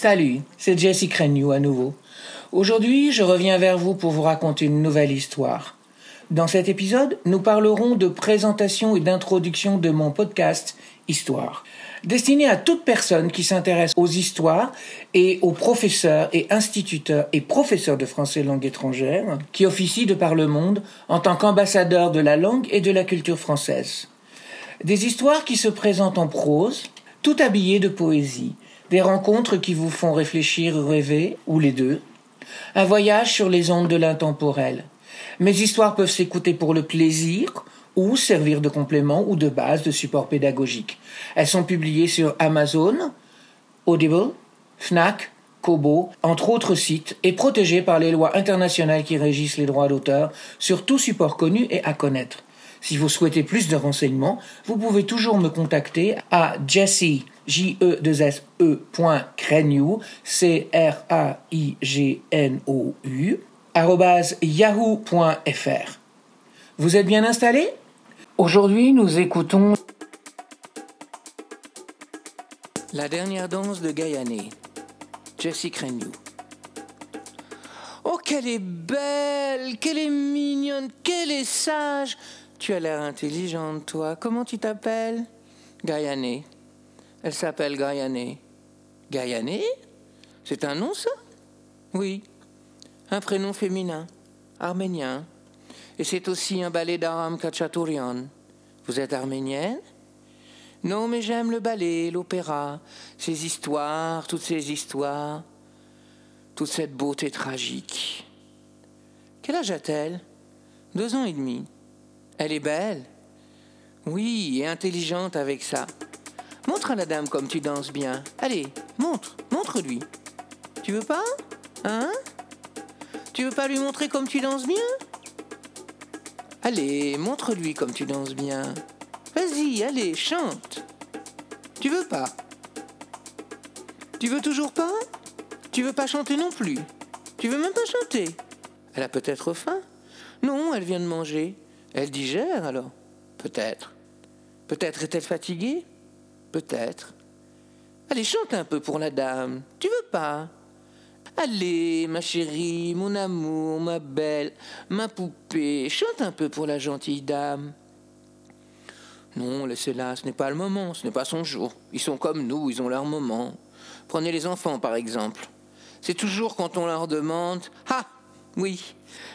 Salut, c'est Jessie Crennew à nouveau. Aujourd'hui, je reviens vers vous pour vous raconter une nouvelle histoire. Dans cet épisode, nous parlerons de présentation et d'introduction de mon podcast Histoire, destiné à toute personne qui s'intéresse aux histoires et aux professeurs et instituteurs et professeurs de français langue étrangère qui officient de par le monde en tant qu'ambassadeurs de la langue et de la culture française. Des histoires qui se présentent en prose, tout habillées de poésie, des rencontres qui vous font réfléchir rêver, ou les deux, un voyage sur les ondes de l'intemporel. Mes histoires peuvent s'écouter pour le plaisir ou servir de complément ou de base de support pédagogique. Elles sont publiées sur Amazon, Audible, Fnac, Kobo, entre autres sites, et protégées par les lois internationales qui régissent les droits d'auteur sur tout support connu et à connaître. Si vous souhaitez plus de renseignements, vous pouvez toujours me contacter à jesse j e s e c r a i g n o u yahoo.fr. Vous êtes bien installé? Aujourd'hui, nous écoutons La dernière danse de Gaiané, Jessie Crennew. Oh, qu'elle est belle, qu'elle est mignonne, qu'elle est sage. Tu as l'air intelligente, toi. Comment tu t'appelles? Gaiané. Elle s'appelle Gaiané. Gaiané? C'est un nom, ça? Oui. Un prénom féminin, arménien. Et c'est aussi un ballet d'Aram Kachatourian. Vous êtes arménienne? Non, mais j'aime le ballet, l'opéra, ces histoires, toutes ces histoires, toute cette beauté tragique. Quel âge a-t-elle? Deux ans et demi. Elle est belle. Oui, et intelligente avec ça. Montre à la dame comme tu danses bien. Allez, montre, montre-lui. Tu veux pas Hein? Tu veux pas lui montrer comme tu danses bien? Allez, montre-lui comme tu danses bien. Vas-y, allez, chante. Tu veux pas? Tu veux toujours pas? Tu veux pas chanter non plus Tu veux même pas chanter Elle a peut-être faim Non, elle vient de manger. Elle digère alors Peut-être. Peut-être est-elle fatiguée Peut-être. Allez, chante un peu pour la dame. Tu veux pas? Allez, ma chérie, mon amour, ma belle, ma poupée, chante un peu pour la gentille dame. Non, laissez-la, ce n'est pas le moment, ce n'est pas son jour. Ils sont comme nous, ils ont leur moment. Prenez les enfants, par exemple. C'est toujours quand on leur demande Ah Oui,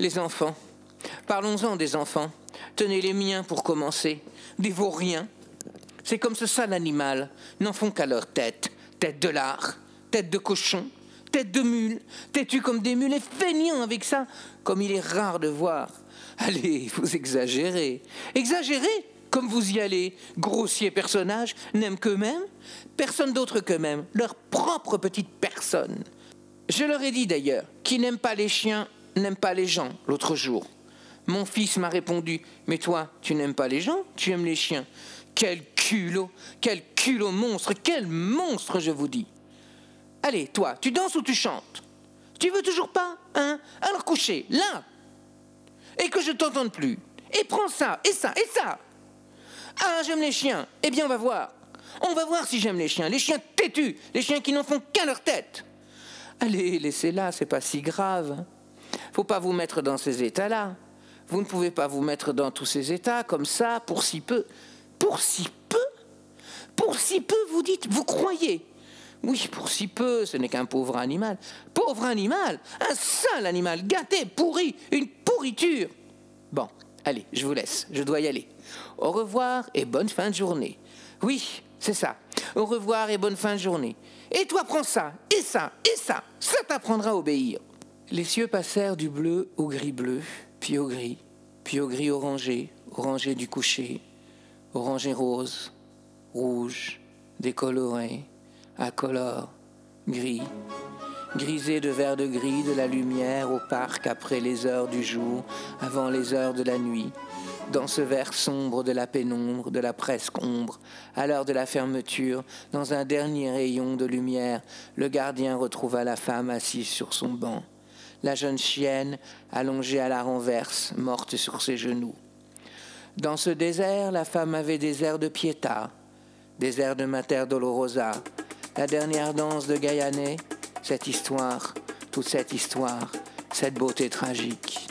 les enfants. Parlons-en des enfants. Tenez les miens pour commencer. Des vauriens, c'est comme ce sale animal, n'en font qu'à leur tête. Tête de lard, tête de cochon, tête de mule, têtu comme des mules et feignant avec ça, comme il est rare de voir. Allez, vous exagérez. Exagérez comme vous y allez. Grossiers personnages n'aiment qu'eux-mêmes, personne d'autre qu'eux-mêmes, leur propre petite personne. Je leur ai dit d'ailleurs, qui n'aime pas les chiens n'aime pas les gens l'autre jour. Mon fils m'a répondu, mais toi, tu n'aimes pas les gens, tu aimes les chiens. Quel culot, quel culot monstre, quel monstre, je vous dis. Allez, toi, tu danses ou tu chantes? Tu veux toujours pas, hein? Alors coucher, là Et que je t'entende plus. Et prends ça, et ça, et ça Ah, j'aime les chiens. Eh bien, on va voir. On va voir si j'aime les chiens. Les chiens têtus, les chiens qui n'en font qu'à leur tête. Allez, laissez-la, c'est pas si grave. Faut pas vous mettre dans ces états-là. Vous ne pouvez pas vous mettre dans tous ces états comme ça, pour si peu. Pour si peu Pour si peu, vous dites Vous croyez Oui, pour si peu, ce n'est qu'un pauvre animal. Pauvre animal Un sale animal, gâté, pourri, une pourriture Bon, allez, je vous laisse, je dois y aller. Au revoir et bonne fin de journée. Oui, c'est ça. Au revoir et bonne fin de journée. Et toi, prends ça, et ça, et ça. Ça t'apprendra à obéir. Les cieux passèrent du bleu au gris bleu, puis au gris, puis au gris orangé, orangé du coucher, orangé rose, rouge, décoloré, incolore, gris, grisé de vert de gris de la lumière au parc après les heures du jour, avant les heures de la nuit, dans ce vert sombre de la pénombre, de la presque ombre, à l'heure de la fermeture, dans un dernier rayon de lumière, le gardien retrouva la femme assise sur son banc la jeune chienne allongée à la renverse, morte sur ses genoux. Dans ce désert, la femme avait des airs de Pietà, des airs de Mater Dolorosa, la dernière danse de Gaillanet, cette histoire, toute cette histoire, cette beauté tragique.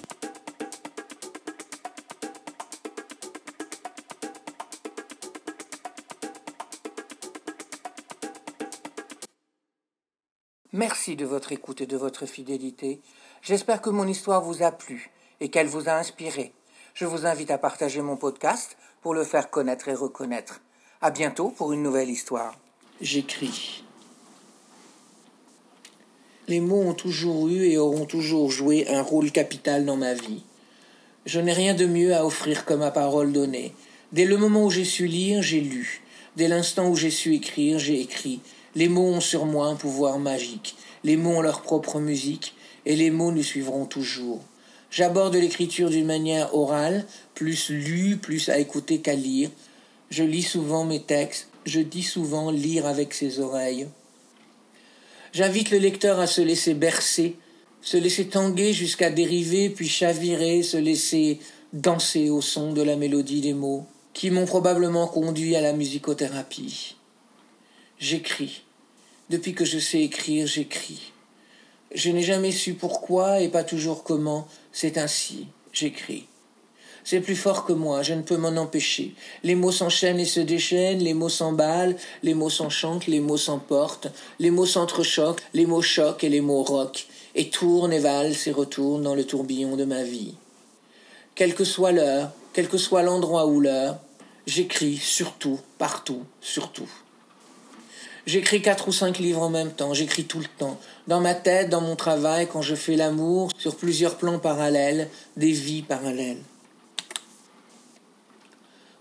Merci de votre écoute et de votre fidélité. J'espère que mon histoire vous a plu et qu'elle vous a inspiré. Je vous invite à partager mon podcast pour le faire connaître et reconnaître. À bientôt pour une nouvelle histoire. J'écris. Les mots ont toujours eu et auront toujours joué un rôle capital dans ma vie. Je n'ai rien de mieux à offrir que ma parole donnée. Dès le moment où j'ai su lire, j'ai lu. Dès l'instant où j'ai su écrire, j'ai écrit. Les mots ont sur moi un pouvoir magique. Les mots ont leur propre musique, et les mots nous suivront toujours. J'aborde l'écriture d'une manière orale, plus lue, plus à écouter qu'à lire. Je lis souvent mes textes, je dis souvent lire avec ses oreilles. J'invite le lecteur à se laisser bercer, se laisser tanguer jusqu'à dériver, puis chavirer, se laisser danser au son de la mélodie des mots, qui m'ont probablement conduit à la musicothérapie. J'écris. Depuis que je sais écrire, j'écris. Je n'ai jamais su pourquoi et pas toujours comment, c'est ainsi, j'écris. C'est plus fort que moi, je ne peux m'en empêcher. Les mots s'enchaînent et se déchaînent, les mots s'emballent, les mots s'enchantent, les mots s'emportent, les mots s'entrechoquent, les mots choquent et les mots roquent, et tournent et valsent et retournent dans le tourbillon de ma vie. Quelle que soit l'heure, quel que soit l'endroit ou l'heure, j'écris surtout, partout, surtout. J'écris quatre ou cinq livres en même temps, j'écris tout le temps. Dans ma tête, dans mon travail, quand je fais l'amour, sur plusieurs plans parallèles, des vies parallèles.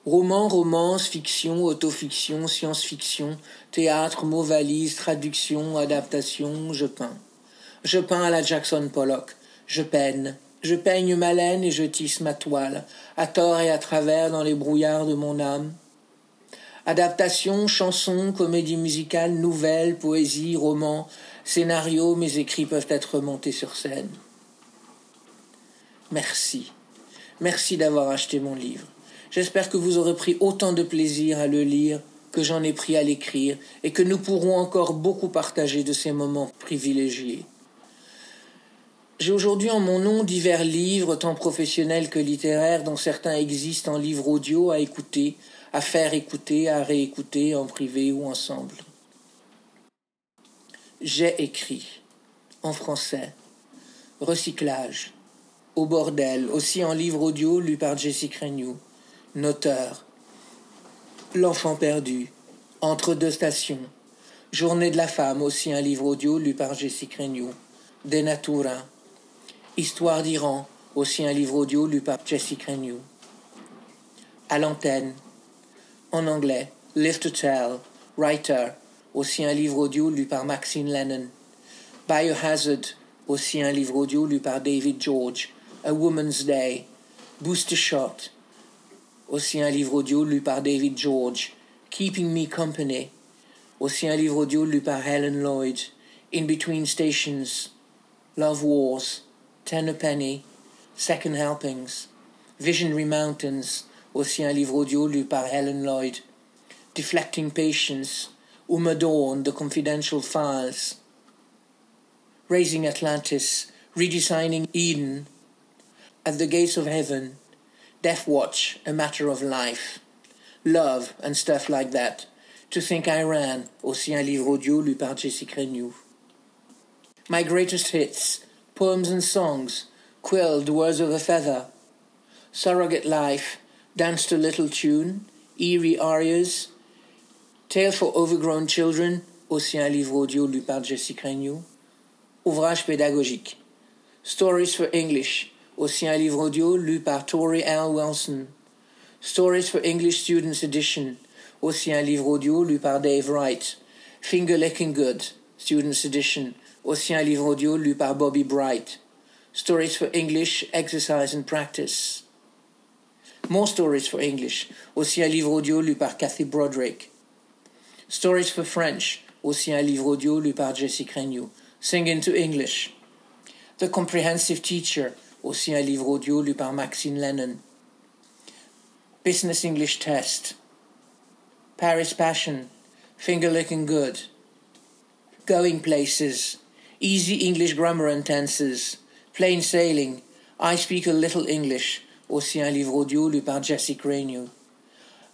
Romans, romance, fiction, autofiction, science-fiction, théâtre, mots valises, traduction, adaptation, je peins. Je peins à la Jackson Pollock. Je peine. Je peigne ma laine et je tisse ma toile, à tort et à travers dans les brouillards de mon âme. Adaptation, chanson, comédie musicale, nouvelle, poésie, roman, scénario, mes écrits peuvent être montés sur scène. Merci. Merci d'avoir acheté mon livre. J'espère que vous aurez pris autant de plaisir à le lire que j'en ai pris à l'écrire et que nous pourrons encore beaucoup partager de ces moments privilégiés. J'ai aujourd'hui en mon nom divers livres, tant professionnels que littéraires, dont certains existent en livre audio à écouter, à faire écouter, à réécouter en privé ou ensemble. J'ai écrit en français, recyclage, au bordel, aussi en livre audio lu par Jessica Renew. Noteur. L'enfant perdu. Entre deux stations. Journée de la femme, aussi un livre audio lu par Jessica Renew. Denatura. Histoire d'Iran, aussi un livre audio lu par Jessica Renew. À l'antenne. En anglais. Live to Tell. Writer. Aussi un livre audio lu par Maxine Lennon. Biohazard. Aussi un livre audio lu par David George. A Woman's Day. Booster Shot aussi un livre audio lu par David George, Keeping Me Company, aussi un livre audio lu par Helen Lloyd, In Between Stations, Love Wars, Ten a Penny, Second Helpings, Visionary Mountains, aussi un livre audio lu par Helen Lloyd, Deflecting Patience, Uma Dawn, The Confidential Files, Raising Atlantis, Redesigning Eden, At the Gates of Heaven, Death Watch, A Matter of Life, Love and stuff like that. To Think I Ran, aussi un livre audio lu par Jessica Renew. My Greatest Hits, Poems and Songs, Quill, The Words of a Feather, Surrogate Life, Dance a Little Tune, Eerie Arias, Tale for Overgrown Children, aussi un livre audio lu par Jessica Renew. Ouvrage pédagogique. Stories for English, aussi un livre audio lu par Tori L. Wilson. Stories for English Students Edition, aussi un livre audio lu par Dave Wright. Finger Licking Good, Students Edition, aussi un livre audio lu par Bobby Bright. Stories for English, Exercise and Practice. More Stories for English, aussi un livre audio lu par Kathy Broderick. Stories for French, aussi un livre audio lu par Jessie Renew. Sing into English. The Comprehensive Teacher, aussi un livre audio lu par Maxine Lennon. Business English Test. Paris Passion. Finger Licking Good. going places, easy English grammar and tenses, plain sailing, I speak a little English, aussi un livre audio lu par Jesse Cranew.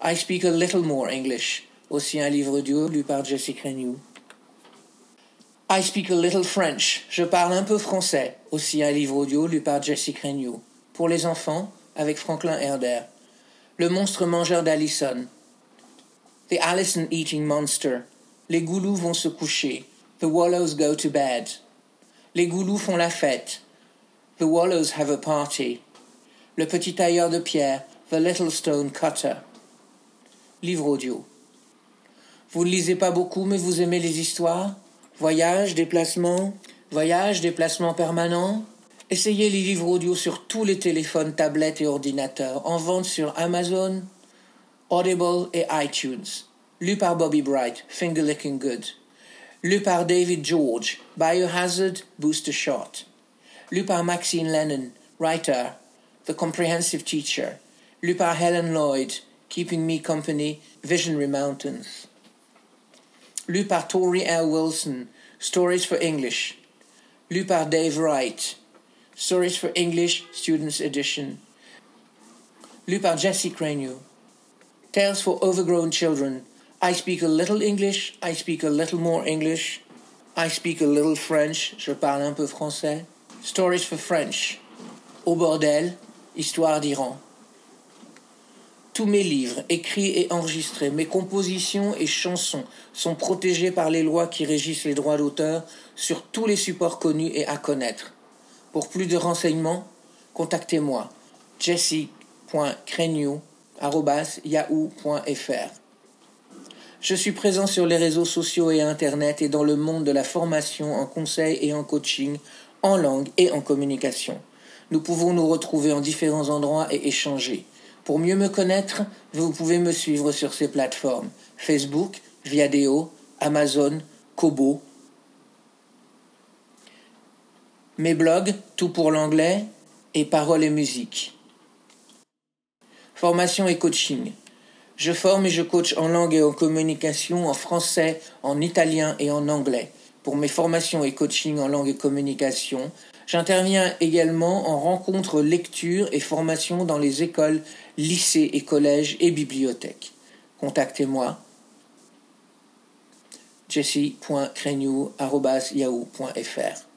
I speak a little more English, aussi un livre audio lu par Jesse Cranew. I speak a little French, je parle un peu français, aussi un livre audio lu par Jesse Cranew. Pour les enfants, avec Franklin Herder. Le monstre mangeur d'Allison. The Allison Eating Monster. Les goulous vont se coucher. The wallows go to bed. Les goulous font la fête. The wallows have a party. Le petit tailleur de pierre. The little stone cutter. Livre audio. Vous ne lisez pas beaucoup, mais vous aimez les histoires? Voyage, déplacement, voyage, déplacement permanent? Essayez les livres audio sur tous les téléphones, tablettes et ordinateurs, en vente sur Amazon, Audible et iTunes. Lu par Bobby Bright, Finger Licking Good. Lu par David George, Biohazard, Booster Shot. Lu par Maxine Lennon, Writer, The Comprehensive Teacher. Lu par Helen Lloyd, Keeping Me Company, Visionary Mountains. Lu par Tori L. Wilson, Stories for English, lu par Dave Wright, Stories for English Students Edition, lu par Jesse Cranew, Tales for Overgrown Children, I speak a little English, I speak a little more English, I speak a little French, je parle un peu français, Stories for French, Au bordel, Histoire d'Iran. Tous mes livres, écrits et enregistrés, mes compositions et chansons sont protégés par les lois qui régissent les droits d'auteur sur tous les supports connus et à connaître. Pour plus de renseignements, contactez-moi jesse.crenew.yahoo.fr. Je suis présent sur les réseaux sociaux et Internet et dans le monde de la formation en conseil et en coaching, en langue et en communication. Nous pouvons nous retrouver en différents endroits et échanger. Pour mieux me connaître, vous pouvez me suivre sur ces plateformes Facebook, Viadeo, Amazon, Kobo. Mes blogs, tout pour l'anglais, et paroles et musique. Formation et coaching. Je forme et je coach en langue et en communication en français, en italien et en anglais. Pour mes formations et coaching en langue et communication, J'interviens également en rencontres, lecture et formation dans les écoles, lycées et collèges et bibliothèques. Contactez-moi jesse.crenew.yahoo.fr